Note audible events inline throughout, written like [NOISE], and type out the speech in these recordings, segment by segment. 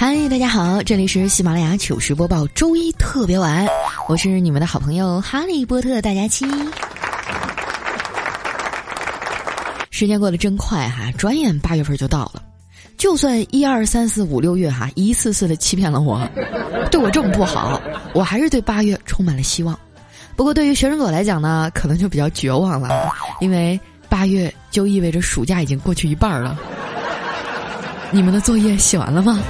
嗨，大家好，这里是喜马拉雅糗事播报周一特别晚，我是你们的好朋友哈利波特大家期。时间过得真快哈，转眼八月份就到了。就算一二三四五六月哈一次次的欺骗了我，对我这么不好，我还是对八月充满了希望。不过对于学生狗来讲呢，可能就比较绝望了，因为八月就意味着暑假已经过去一半了。你们的作业写完了吗？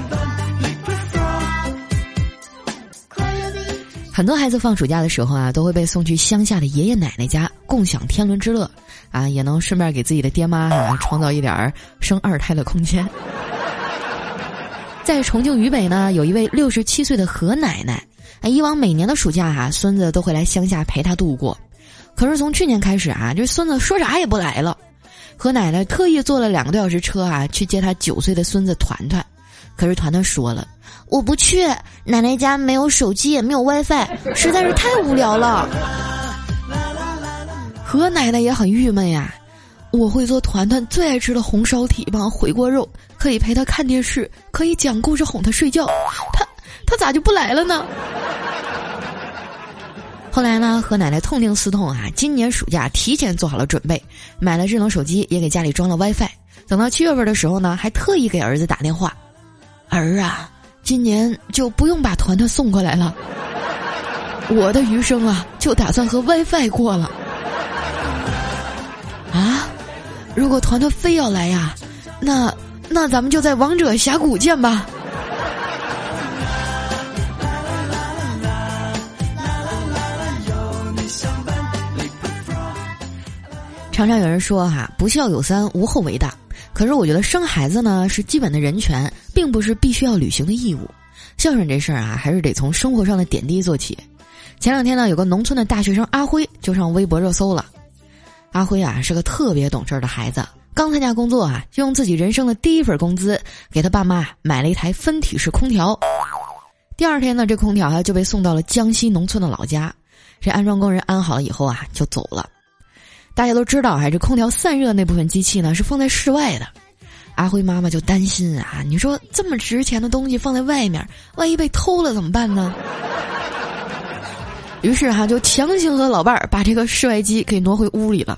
很多孩子放暑假的时候啊，都会被送去乡下的爷爷奶奶家共享天伦之乐，啊，也能顺便给自己的爹妈啊创造一点儿生二胎的空间。[LAUGHS] 在重庆渝北呢，有一位六十七岁的何奶奶，哎，以往每年的暑假哈，孙子都会来乡下陪她度过，可是从去年开始啊，这孙子说啥也不来了。何奶奶特意坐了两个多小时车啊，去接她九岁的孙子团团，可是团团说了。我不去，奶奶家没有手机，也没有 WiFi，实在是太无聊了。何奶奶也很郁闷呀。我会做团团最爱吃的红烧蹄膀、回锅肉，可以陪他看电视，可以讲故事哄他睡觉。他他咋就不来了呢？[LAUGHS] 后来呢？何奶奶痛定思痛啊，今年暑假提前做好了准备，买了智能手机，也给家里装了 WiFi。等到七月份的时候呢，还特意给儿子打电话：“儿啊。”今年就不用把团团送过来了，我的余生啊，就打算和 WiFi 过了。啊，如果团团非要来呀，那那咱们就在王者峡谷见吧。常常有人说哈，不孝有三，无后为大。可是我觉得生孩子呢是基本的人权，并不是必须要履行的义务。孝顺这事儿啊，还是得从生活上的点滴做起。前两天呢，有个农村的大学生阿辉就上微博热搜了。阿辉啊是个特别懂事的孩子，刚参加工作啊，就用自己人生的第一份工资给他爸妈买了一台分体式空调。第二天呢，这空调啊就被送到了江西农村的老家。这安装工人安好了以后啊，就走了。大家都知道，啊，这空调散热那部分机器呢是放在室外的。阿辉妈妈就担心啊，你说这么值钱的东西放在外面，万一被偷了怎么办呢？于是哈就强行和老伴儿把这个室外机给挪回屋里了。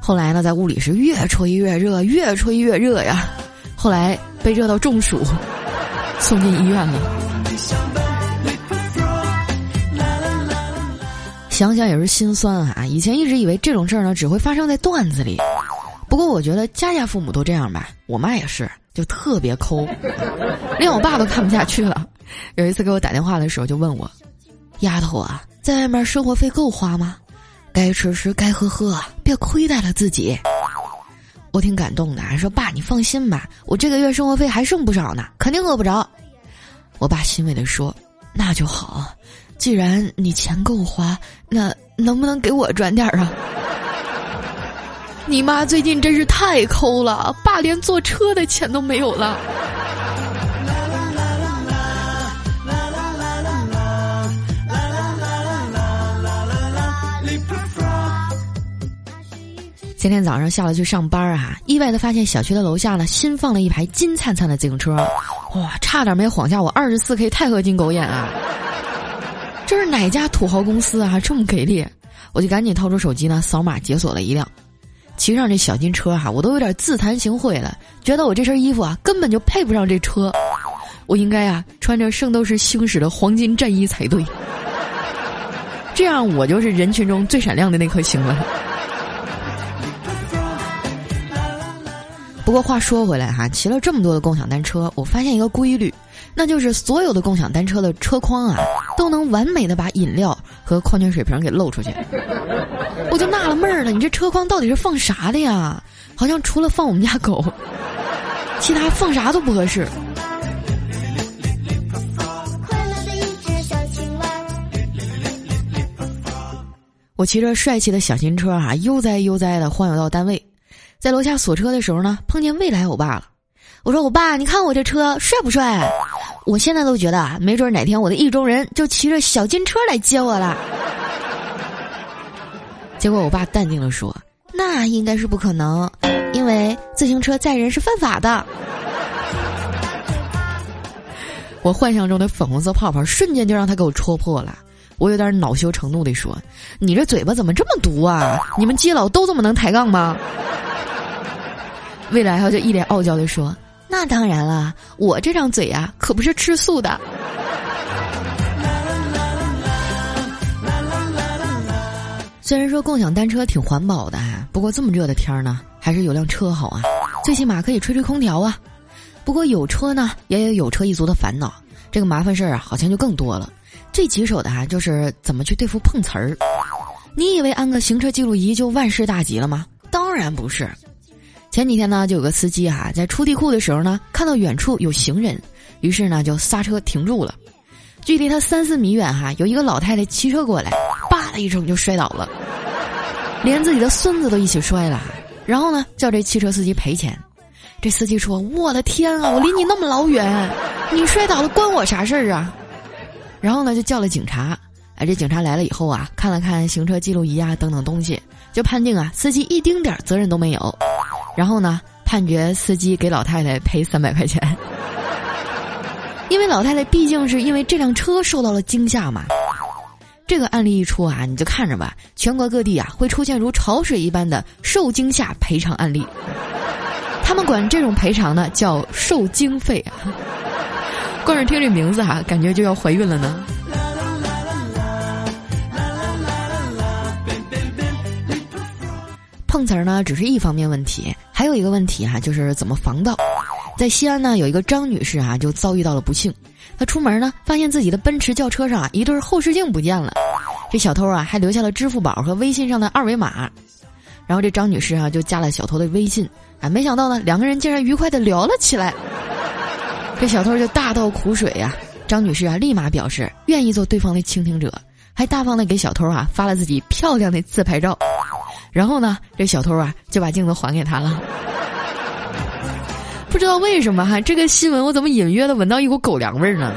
后来呢，在屋里是越吹越热，越吹越热呀。后来被热到中暑，送进医院了。想想也是心酸啊！以前一直以为这种事儿呢只会发生在段子里，不过我觉得家家父母都这样吧。我妈也是，就特别抠，[LAUGHS] 连我爸都看不下去了。有一次给我打电话的时候就问我：“丫头啊，在外面生活费够花吗？该吃吃，该喝喝，别亏待了自己。”我挺感动的，还说：“爸，你放心吧，我这个月生活费还剩不少呢，肯定饿不着。”我爸欣慰地说：“那就好。”既然你钱够花，那能不能给我转点儿啊？你妈最近真是太抠了，爸连坐车的钱都没有了。今天早上下了去上班啊，意外的发现小区的楼下呢新放了一排金灿灿的自行车，哇，差点没晃下我二十四 K 钛合金狗眼啊！这是哪家土豪公司啊？这么给力！我就赶紧掏出手机呢，扫码解锁了一辆，骑上这小金车哈，我都有点自惭形秽了，觉得我这身衣服啊根本就配不上这车，我应该啊穿着圣斗士星矢的黄金战衣才对，[LAUGHS] 这样我就是人群中最闪亮的那颗星了。不过话说回来哈，骑了这么多的共享单车，我发现一个规律。那就是所有的共享单车的车筐啊，都能完美的把饮料和矿泉水瓶给漏出去。我就纳了闷儿了，你这车筐到底是放啥的呀？好像除了放我们家狗，其他放啥都不合适。我骑着帅气的小新车啊，悠哉悠哉的晃悠到单位，在楼下锁车的时候呢，碰见未来我爸了。我说：“我爸，你看我这车帅不帅？”我现在都觉得啊，没准哪天我的意中人就骑着小金车来接我了。结果我爸淡定的说：“那应该是不可能，因为自行车载人是犯法的。”我幻想中的粉红色泡泡瞬间就让他给我戳破了。我有点恼羞成怒地说：“你这嘴巴怎么这么毒啊？你们基佬都这么能抬杠吗？”未来他就一脸傲娇地说：“那当然了，我这张嘴呀，可不是吃素的。”虽然说共享单车挺环保的啊，不过这么热的天儿呢，还是有辆车好啊，最起码可以吹吹空调啊。不过有车呢，也有有车一族的烦恼，这个麻烦事儿啊，好像就更多了。最棘手的啊，就是怎么去对付碰瓷儿。你以为安个行车记录仪就万事大吉了吗？当然不是。前几天呢，就有个司机哈，在出地库的时候呢，看到远处有行人，于是呢就刹车停住了。距离他三四米远哈，有一个老太太骑车过来。叭的一声就摔倒了，连自己的孙子都一起摔了。然后呢，叫这汽车司机赔钱。这司机说：“我的天啊，我离你那么老远，你摔倒了关我啥事儿啊？”然后呢，就叫了警察。哎，这警察来了以后啊，看了看行车记录仪啊等等东西，就判定啊，司机一丁点儿责任都没有。然后呢，判决司机给老太太赔三百块钱，[LAUGHS] 因为老太太毕竟是因为这辆车受到了惊吓嘛。这个案例一出啊，你就看着吧，全国各地啊会出现如潮水一般的受惊吓赔偿案例。他们管这种赔偿呢叫受惊费啊。光是听这名字哈，感觉就要怀孕了呢。碰瓷儿呢只是一方面问题，还有一个问题哈，就是怎么防盗。在西安呢，有一个张女士啊，就遭遇到了不幸。她出门呢，发现自己的奔驰轿车上啊，一对后视镜不见了。这小偷啊，还留下了支付宝和微信上的二维码。然后这张女士啊，就加了小偷的微信。啊，没想到呢，两个人竟然愉快的聊了起来。这小偷就大倒苦水呀。张女士啊，立马表示愿意做对方的倾听者，还大方的给小偷啊发了自己漂亮的自拍照。然后呢，这小偷啊就把镜子还给他了。[LAUGHS] 不知道为什么哈，这个新闻我怎么隐约的闻到一股狗粮味儿呢？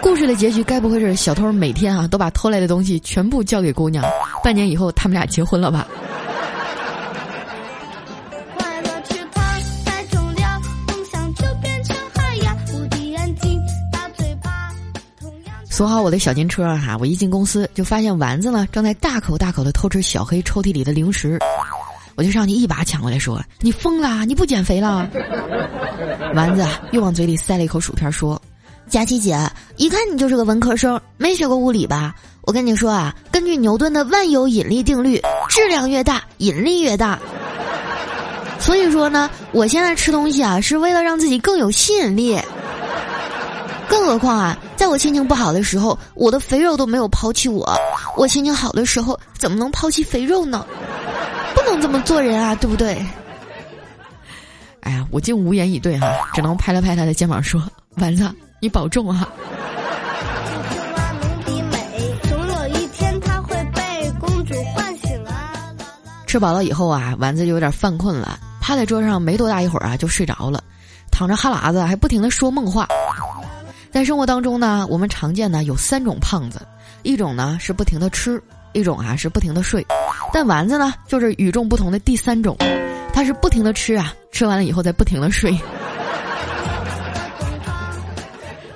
故事的结局该不会是小偷每天啊都把偷来的东西全部交给姑娘，半年以后他们俩结婚了吧？锁好我的小金车哈，我一进公司就发现丸子呢正在大口大口的偷吃小黑抽屉里的零食。我就上去一把抢过来，说：“你疯了？你不减肥了？”丸子又往嘴里塞了一口薯片，说：“佳琪姐，一看你就是个文科生，没学过物理吧？我跟你说啊，根据牛顿的万有引力定律，质量越大，引力越大。所以说呢，我现在吃东西啊，是为了让自己更有吸引力。更何况啊，在我心情不好的时候，我的肥肉都没有抛弃我，我心情好的时候，怎么能抛弃肥肉呢？”不能这么做人啊，对不对？哎呀，我竟无言以对哈，只能拍了拍他的肩膀说：“丸子，你保重哈。”吃饱了以后啊，丸子就有点犯困了，趴在桌上没多大一会儿啊，就睡着了，躺着哈喇子，还不停的说梦话。在生活当中呢，我们常见的有三种胖子，一种呢是不停的吃。一种啊是不停的睡，但丸子呢就是与众不同的第三种，他是不停的吃啊，吃完了以后再不停的睡。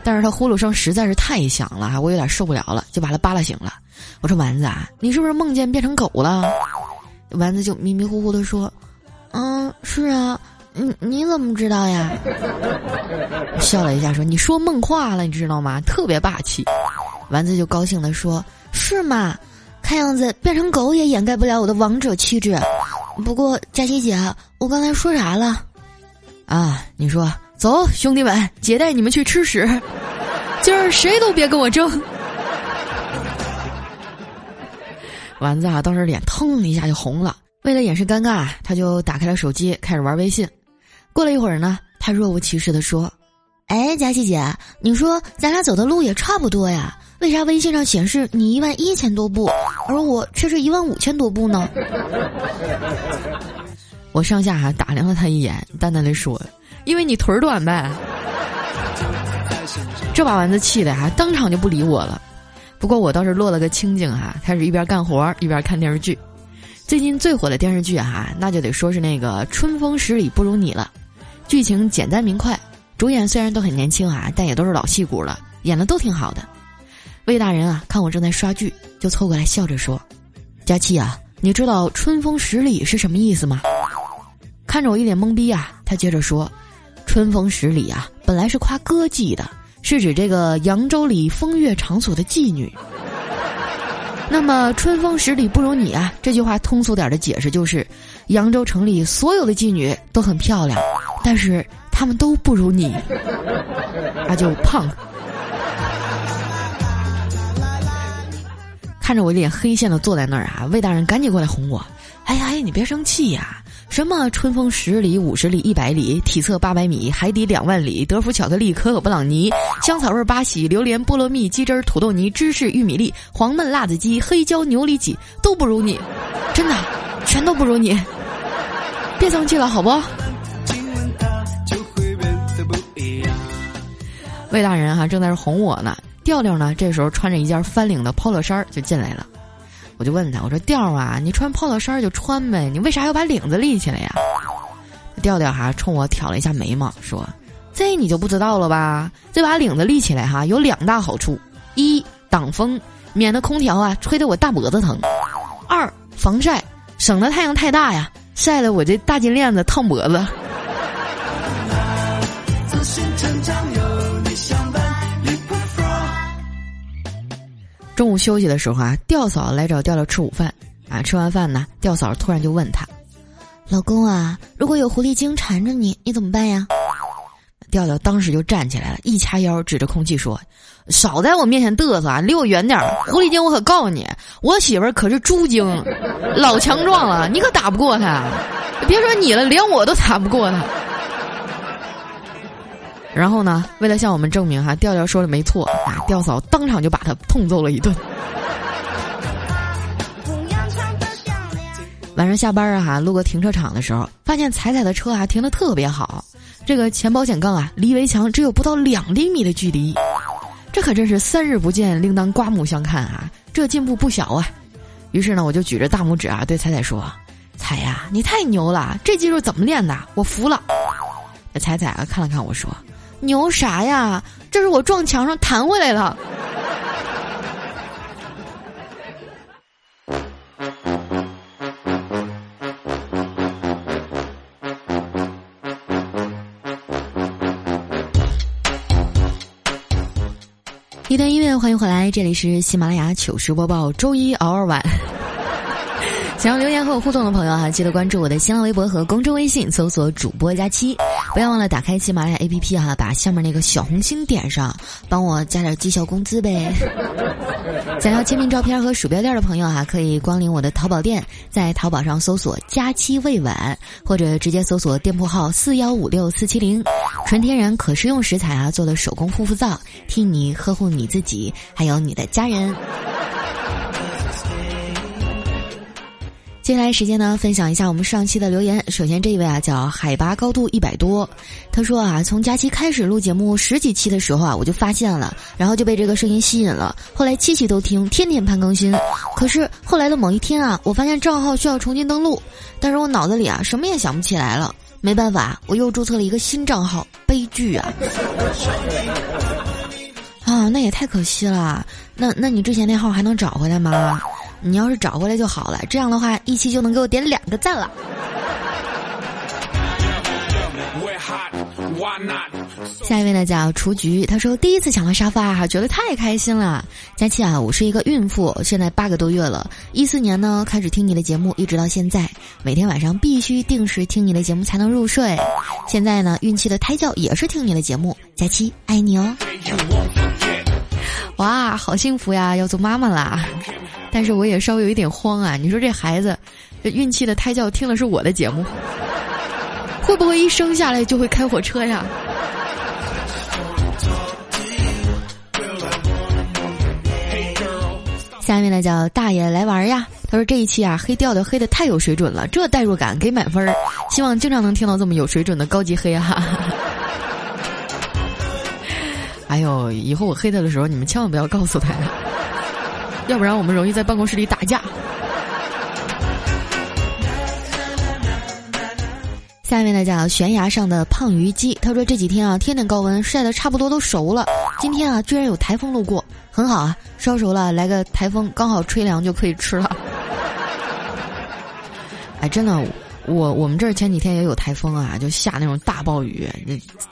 但是他呼噜声实在是太响了，我有点受不了了，就把他扒拉醒了。我说丸子啊，你是不是梦见变成狗了？丸子就迷迷糊糊的说：“嗯，是啊，你你怎么知道呀？”笑了一下说：“你说梦话了，你知道吗？特别霸气。”丸子就高兴的说：“是吗？”看样子变成狗也掩盖不了我的王者气质。不过佳琪姐，我刚才说啥了？啊，你说走，兄弟们，姐带你们去吃屎。今儿谁都别跟我争。丸子啊，当时脸腾一下就红了。为了掩饰尴尬，他就打开了手机，开始玩微信。过了一会儿呢，他若无其事的说：“哎，佳琪姐，你说咱俩走的路也差不多呀。”为啥微信上显示你一万一千多步，而我却是一万五千多步呢？[LAUGHS] 我上下还打量了他一眼，淡淡的说：“因为你腿儿短呗。”这把丸子气的哈，当场就不理我了。不过我倒是落了个清静哈，开始一边干活一边看电视剧。最近最火的电视剧哈，那就得说是那个《春风十里不如你》了。剧情简单明快。主演虽然都很年轻啊，但也都是老戏骨了，演的都挺好的。魏大人啊，看我正在刷剧，就凑过来笑着说：“佳期啊，你知道春风十里是什么意思吗？”看着我一脸懵逼啊，他接着说：“春风十里啊，本来是夸歌妓的，是指这个扬州里风月场所的妓女。那么‘春风十里不如你’啊，这句话通俗点的解释就是，扬州城里所有的妓女都很漂亮，但是。”他们都不如你，那就胖。看着我一脸黑线的坐在那儿啊，魏大人赶紧过来哄我。哎呀哎，你别生气呀！什么春风十里、五十里、一百里，体测八百米，海底两万里，德芙巧克力、可可布朗尼，香草味八喜，榴莲、菠萝蜜、鸡汁、土豆泥、芝士、玉米粒，黄焖辣子鸡，黑椒牛里脊，都不如你，真的，全都不如你。别生气了，好不？魏大人哈正在这哄我呢，调调呢这时候穿着一件翻领的 polo 衫就进来了，我就问他，我说调啊，你穿 polo 衫就穿呗，你为啥要把领子立起来呀？调调哈冲我挑了一下眉毛，说：“这你就不知道了吧？这把领子立起来哈有两大好处：一挡风，免得空调啊吹得我大脖子疼；二防晒，省得太阳太大呀，晒得我这大金链子烫脖子。”中午休息的时候啊，调嫂来找调调吃午饭啊。吃完饭呢，调嫂突然就问他：“老公啊，如果有狐狸精缠着你，你怎么办呀？”调调当时就站起来了，一掐腰，指着空气说：“少在我面前嘚瑟啊，离我远点儿！狐狸精，我可告诉你，我媳妇儿可是猪精，老强壮了，你可打不过她。别说你了，连我都打不过她。”然后呢？为了向我们证明哈，调调说的没错啊，调嫂当场就把他痛揍了一顿。晚上下班啊哈，路过停车场的时候，发现彩彩的车啊停的特别好，这个前保险杠啊离围墙只有不到两厘米的距离，这可真是三日不见，另当刮目相看啊！这进步不小啊。于是呢，我就举着大拇指啊对彩彩说：“彩呀，你太牛了，这技术怎么练的？我服了。”彩彩啊看了看我说。牛啥呀？这是我撞墙上弹回来的。一段音乐，欢迎回来，这里是喜马拉雅糗事播报，周一偶尔晚。想要留言和我互动的朋友啊，记得关注我的新浪微博和公众微信，搜索主播佳期。不要忘了打开喜马拉雅 APP 哈，把下面那个小红心点上，帮我加点绩效工资呗。[LAUGHS] 想要签名照片和鼠标垫的朋友啊，可以光临我的淘宝店，在淘宝上搜索“佳期未晚”，或者直接搜索店铺号四幺五六四七零，纯天然可食用食材啊做的手工护肤皂，替你呵护你自己，还有你的家人。接下来时间呢，分享一下我们上期的留言。首先这一位啊，叫海拔高度一百多，他说啊，从假期开始录节目十几期的时候啊，我就发现了，然后就被这个声音吸引了。后来七期都听，天天盼更新。可是后来的某一天啊，我发现账号需要重新登录，但是我脑子里啊什么也想不起来了。没办法，我又注册了一个新账号，悲剧啊！[LAUGHS] 啊，那也太可惜了。那那你之前那号还能找回来吗？你要是找回来就好了，这样的话一期就能给我点两个赞了。下一位呢叫雏菊，他说第一次抢到沙发哈，觉得太开心了。佳琪啊，我是一个孕妇，现在八个多月了。一四年呢开始听你的节目，一直到现在，每天晚上必须定时听你的节目才能入睡。现在呢孕期的胎教也是听你的节目，佳期爱你哦。哇，好幸福呀，要做妈妈啦！但是我也稍微有一点慌啊！你说这孩子，这孕期的胎教听的是我的节目，会不会一生下来就会开火车呀？下面呢叫大爷来玩呀，他说这一期啊黑调调黑的太有水准了，这代入感给满分儿，希望经常能听到这么有水准的高级黑哈。哎呦，以后我黑他的时候，你们千万不要告诉他呀。[LAUGHS] 要不然我们容易在办公室里打架。下下面呢叫悬崖上的胖鱼姬，他说这几天啊天天高温晒的差不多都熟了，今天啊居然有台风路过，很好啊，烧熟了来个台风刚好吹凉就可以吃了。哎，真的。我我们这儿前几天也有台风啊，就下那种大暴雨，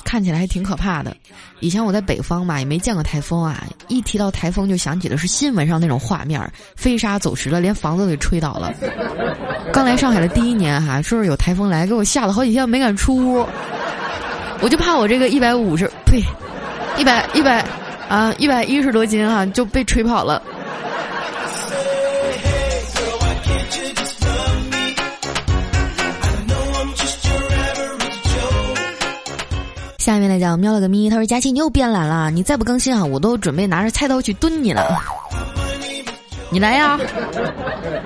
看起来还挺可怕的。以前我在北方嘛，也没见过台风啊。一提到台风，就想起的是新闻上那种画面，飞沙走石了，连房子都给吹倒了。刚来上海的第一年哈，说是有台风来，给我吓了好几天没敢出屋。我就怕我这个一百五十，呸，一百一百啊，一百一十多斤哈，就被吹跑了。下面呢叫喵了个咪，他说佳琪你又变懒了，你再不更新啊，我都准备拿着菜刀去蹲你了。[LAUGHS] 你来呀！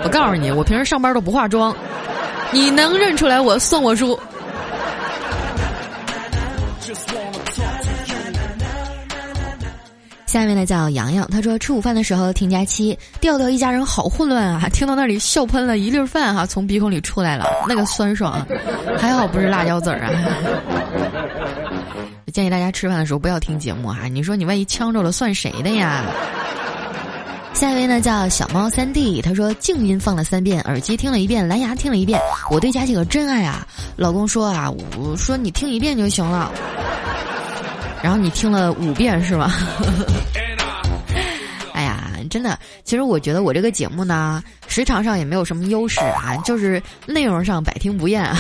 我告诉你，我平时上班都不化妆，你能认出来我算我输。下面呢叫洋洋，他说吃午饭的时候听佳期，调调一家人好混乱啊，听到那里笑喷了一粒饭哈，从鼻孔里出来了，那个酸爽，还好不是辣椒籽儿啊。建议大家吃饭的时候不要听节目哈，你说你万一呛着了算谁的呀？下一位呢叫小猫三弟，他说静音放了三遍，耳机听了一遍，蓝牙听了一遍，我对佳琪可真爱啊！老公说啊，我说你听一遍就行了，然后你听了五遍是吗？[LAUGHS] 哎呀，真的，其实我觉得我这个节目呢，时长上也没有什么优势啊，就是内容上百听不厌。[LAUGHS]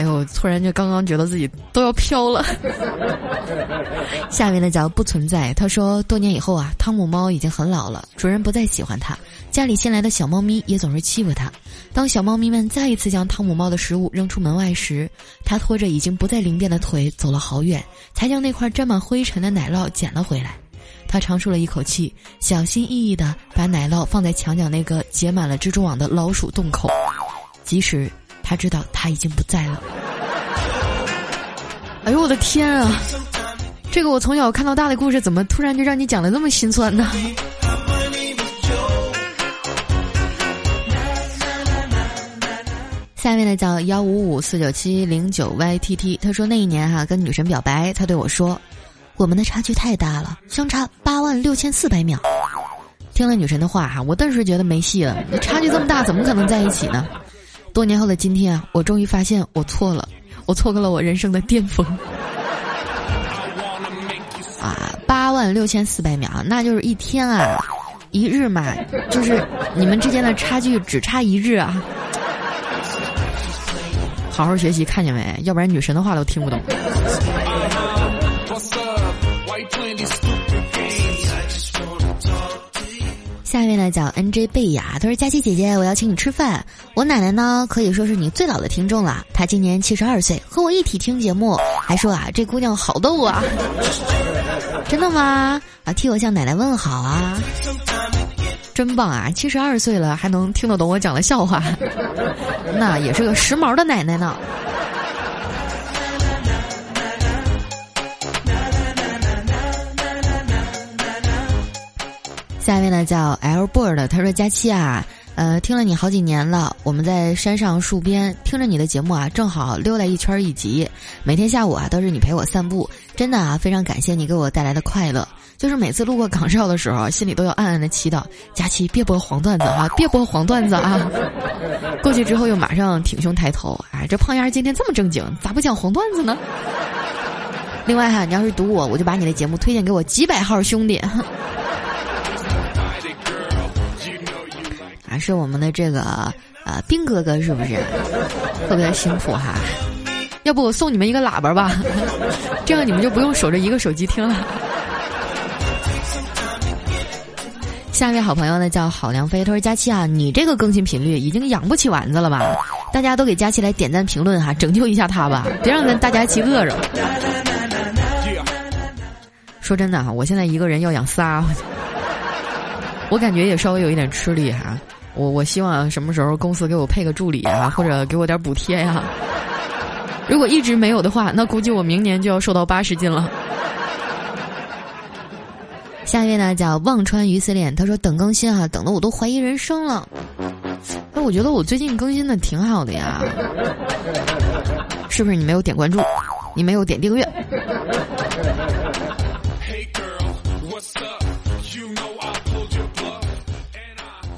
哎呦！突然就刚刚觉得自己都要飘了。[LAUGHS] 下面的叫不存在。他说，多年以后啊，汤姆猫已经很老了，主人不再喜欢它，家里新来的小猫咪也总是欺负它。当小猫咪们再一次将汤姆猫的食物扔出门外时，它拖着已经不再灵便的腿走了好远，才将那块沾满灰尘的奶酪捡了回来。他长舒了一口气，小心翼翼地把奶酪放在墙角那个结满了蜘蛛网的老鼠洞口，即使。他知道他已经不在了。[LAUGHS] 哎呦我的天啊！这个我从小看到大的故事，怎么突然就让你讲的那么心酸呢？下面呢叫幺五五四九七零九 YTT，他说那一年哈跟女神表白，他对我说，我们的差距太大了，相差八万六千四百秒。听了女神的话哈，我顿时觉得没戏了，差距这么大，怎么可能在一起呢？多年后的今天啊，我终于发现我错了，我错过了我人生的巅峰。啊，八万六千四百秒，那就是一天啊，一日嘛，就是你们之间的差距只差一日啊。好好学习，看见没？要不然女神的话都听不懂。叫 N J 贝雅，他说：“佳琪姐姐，我要请你吃饭。我奶奶呢，可以说是你最老的听众了。她今年七十二岁，和我一起听节目，还说啊，这姑娘好逗啊！真的吗？啊，替我向奶奶问好啊！真棒啊！七十二岁了还能听得懂我讲的笑话，[LAUGHS] 那也是个时髦的奶奶呢。”下面呢叫 L Bird，他说：“佳期啊，呃，听了你好几年了，我们在山上树边听着你的节目啊，正好溜达一圈一集。每天下午啊，都是你陪我散步，真的啊，非常感谢你给我带来的快乐。就是每次路过岗哨的时候，心里都要暗暗的祈祷：佳期别播黄段子哈，别播黄段子啊。[LAUGHS] 过去之后又马上挺胸抬头，哎，这胖丫今天这么正经，咋不讲黄段子呢？[LAUGHS] 另外哈，你要是读我，我就把你的节目推荐给我几百号兄弟。”还是我们的这个呃兵哥哥是不是特别辛苦哈？要不我送你们一个喇叭吧，[LAUGHS] 这样你们就不用守着一个手机听了。下一位好朋友呢叫郝良飞，他说：“佳期啊，你这个更新频率已经养不起丸子了吧？大家都给佳期来点赞评论哈，拯救一下他吧，别让咱大家一起饿着。”说真的哈，我现在一个人要养仨，我感觉也稍微有一点吃力哈。我我希望什么时候公司给我配个助理啊，或者给我点补贴呀。如果一直没有的话，那估计我明年就要瘦到八十斤了。下一位呢叫忘川鱼丝恋，他说等更新哈，等的我都怀疑人生了。那我觉得我最近更新的挺好的呀，是不是？你没有点关注，你没有点订阅。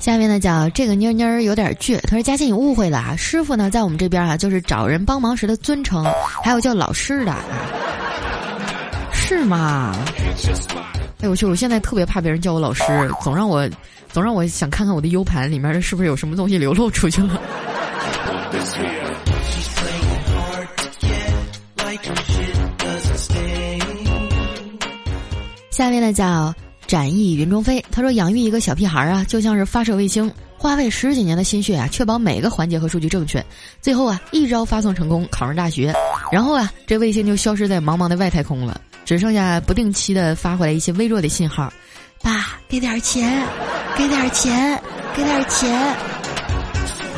下面呢叫这个妮妮儿有点倔，他说佳琪你误会了啊，师傅呢在我们这边啊就是找人帮忙时的尊称，还有叫老师的，是吗？哎我去，我现在特别怕别人叫我老师，总让我总让我想看看我的 U 盘里面是不是有什么东西流露出去了。下面呢叫。展翼云中飞，他说养育一个小屁孩啊，就像是发射卫星，花费十几年的心血啊，确保每个环节和数据正确，最后啊一招发送成功，考上大学，然后啊这卫星就消失在茫茫的外太空了，只剩下不定期的发回来一些微弱的信号，爸给点钱，给点钱，给点钱，啊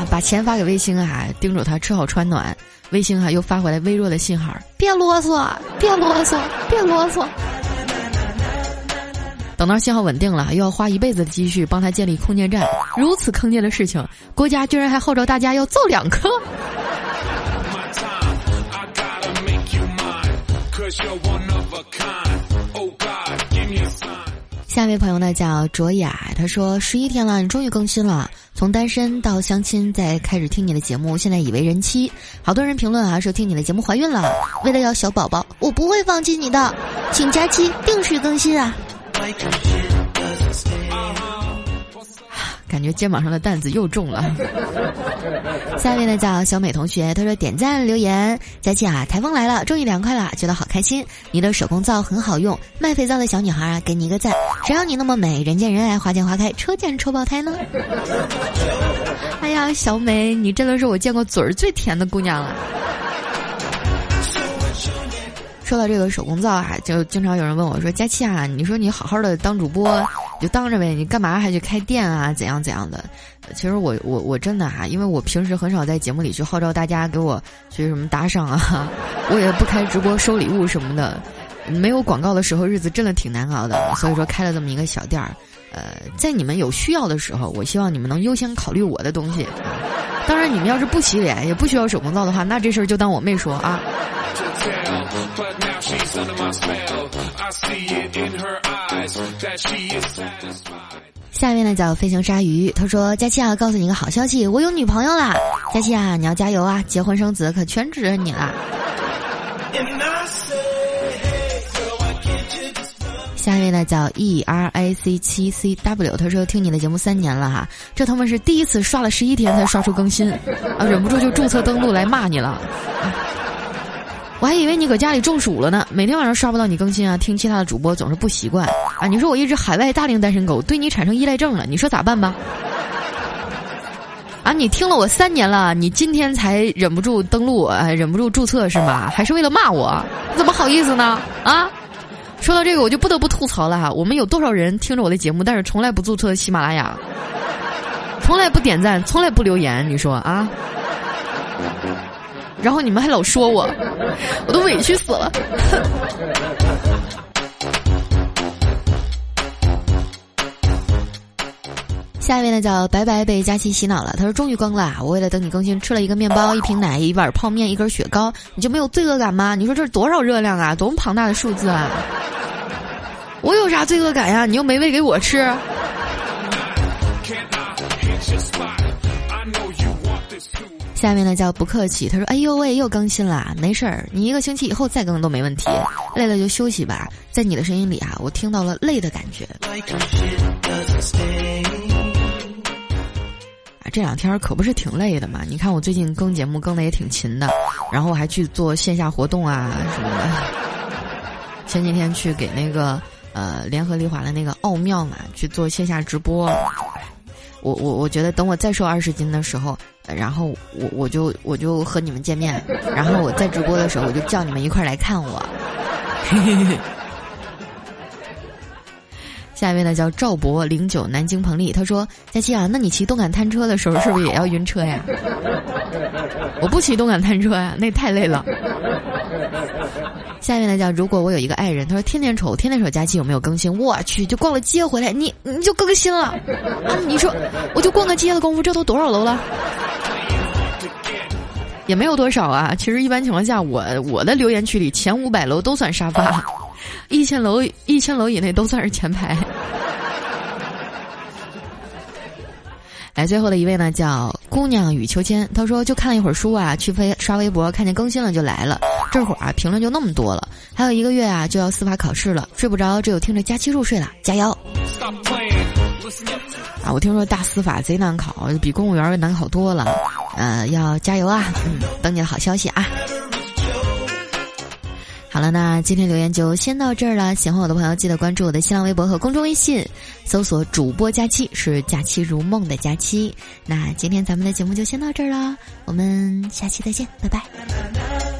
把钱发给卫星啊，叮嘱他吃好穿暖，卫星啊又发回来微弱的信号，别啰嗦，别啰嗦，别啰嗦。等到信号稳定了，又要花一辈子的积蓄帮他建立空间站，如此坑爹的事情，国家居然还号召大家要造两颗。下一位朋友呢叫卓雅，他说十一天了，你终于更新了，从单身到相亲，再开始听你的节目，现在已为人妻，好多人评论啊说听你的节目怀孕了，为了要小宝宝，我不会放弃你的，请假期定时更新啊。感觉肩膀上的担子又重了。[LAUGHS] 下面呢叫小美同学，他说点赞留言，佳琪啊，台风来了，终于凉快了，觉得好开心。你的手工皂很好用，卖肥皂的小女孩啊，给你一个赞。谁让你那么美，人见人爱，花见花开，车见车爆胎呢？[LAUGHS] 哎呀，小美，你真的是我见过嘴儿最甜的姑娘了。说到这个手工皂啊，就经常有人问我说：“佳期啊，你说你好好的当主播，就当着呗，你干嘛还去开店啊？怎样怎样的？”其实我我我真的哈，因为我平时很少在节目里去号召大家给我去什么打赏啊，[LAUGHS] 我也不开直播收礼物什么的，没有广告的时候日子真的挺难熬的，所以说开了这么一个小店儿。呃，在你们有需要的时候，我希望你们能优先考虑我的东西。当然，你们要是不洗脸也不需要手工皂的话，那这事儿就当我没说啊。But she's in her eyes she's saddest mind 下面呢叫飞行鲨鱼，他说：“佳期啊，告诉你一个好消息，我有女朋友啦！佳期啊，你要加油啊，结婚生子可全指着你了。”下一位呢叫 E R I C 七 C W，他说听你的节目三年了哈，这他妈是第一次刷了十一天才刷出更新，啊，忍不住就注册登录来骂你了。我还以为你搁家里中暑了呢，每天晚上刷不到你更新啊，听其他的主播总是不习惯啊。你说我一只海外大龄单身狗对你产生依赖症了，你说咋办吧？啊，你听了我三年了，你今天才忍不住登录，哎，忍不住注册是吗？还是为了骂我？怎么好意思呢？啊？说到这个，我就不得不吐槽了哈，我们有多少人听着我的节目，但是从来不注册喜马拉雅，从来不点赞，从来不留言，你说啊？然后你们还老说我，我都委屈死了。[LAUGHS] 下一位呢叫白白被佳琪洗脑了，他说终于更了，我为了等你更新，吃了一个面包、一瓶奶、一碗泡面、一根雪糕，你就没有罪恶感吗？你说这是多少热量啊？多么庞大的数字啊！我有啥罪恶感呀？你又没喂给我吃。下面呢叫不客气，他说：“哎呦喂，又更新了，没事儿，你一个星期以后再更都没问题。累了就休息吧，在你的声音里啊，我听到了累的感觉。啊，这两天可不是挺累的嘛？你看我最近更节目更的也挺勤的，然后我还去做线下活动啊什么的。[LAUGHS] 前几天去给那个呃联合利华的那个奥妙嘛去做线下直播。”我我我觉得等我再瘦二十斤的时候，然后我我就我就和你们见面，然后我在直播的时候我就叫你们一块儿来看我。[LAUGHS] 下一位呢叫赵博零九南京彭丽，他说：“佳琪啊，那你骑动感单车的时候是不是也要晕车呀？” [LAUGHS] 我不骑动感单车呀，那太累了。下面呢叫如果我有一个爱人，他说天天瞅天天瞅佳期有没有更新，我去就逛了街回来，你你就更新了啊？你说我就逛个街的功夫，这都多少楼了？也没有多少啊，其实一般情况下，我我的留言区里前五百楼都算沙发，[LAUGHS] 一千楼一千楼以内都算是前排。来，[LAUGHS] 最后的一位呢，叫姑娘与秋千。他说，就看了一会儿书啊，去飞刷微博，看见更新了就来了。这会儿啊，评论就那么多了。还有一个月啊，就要司法考试了，睡不着，只有听着假期入睡了。加油！啊，我听说大司法贼难考，比公务员难考多了。呃，要加油啊！嗯，等你的好消息啊。好了，那今天留言就先到这儿了。喜欢我的朋友，记得关注我的新浪微博和公众微信，搜索“主播佳期”，是“假期如梦”的佳期。那今天咱们的节目就先到这儿了，我们下期再见，拜拜。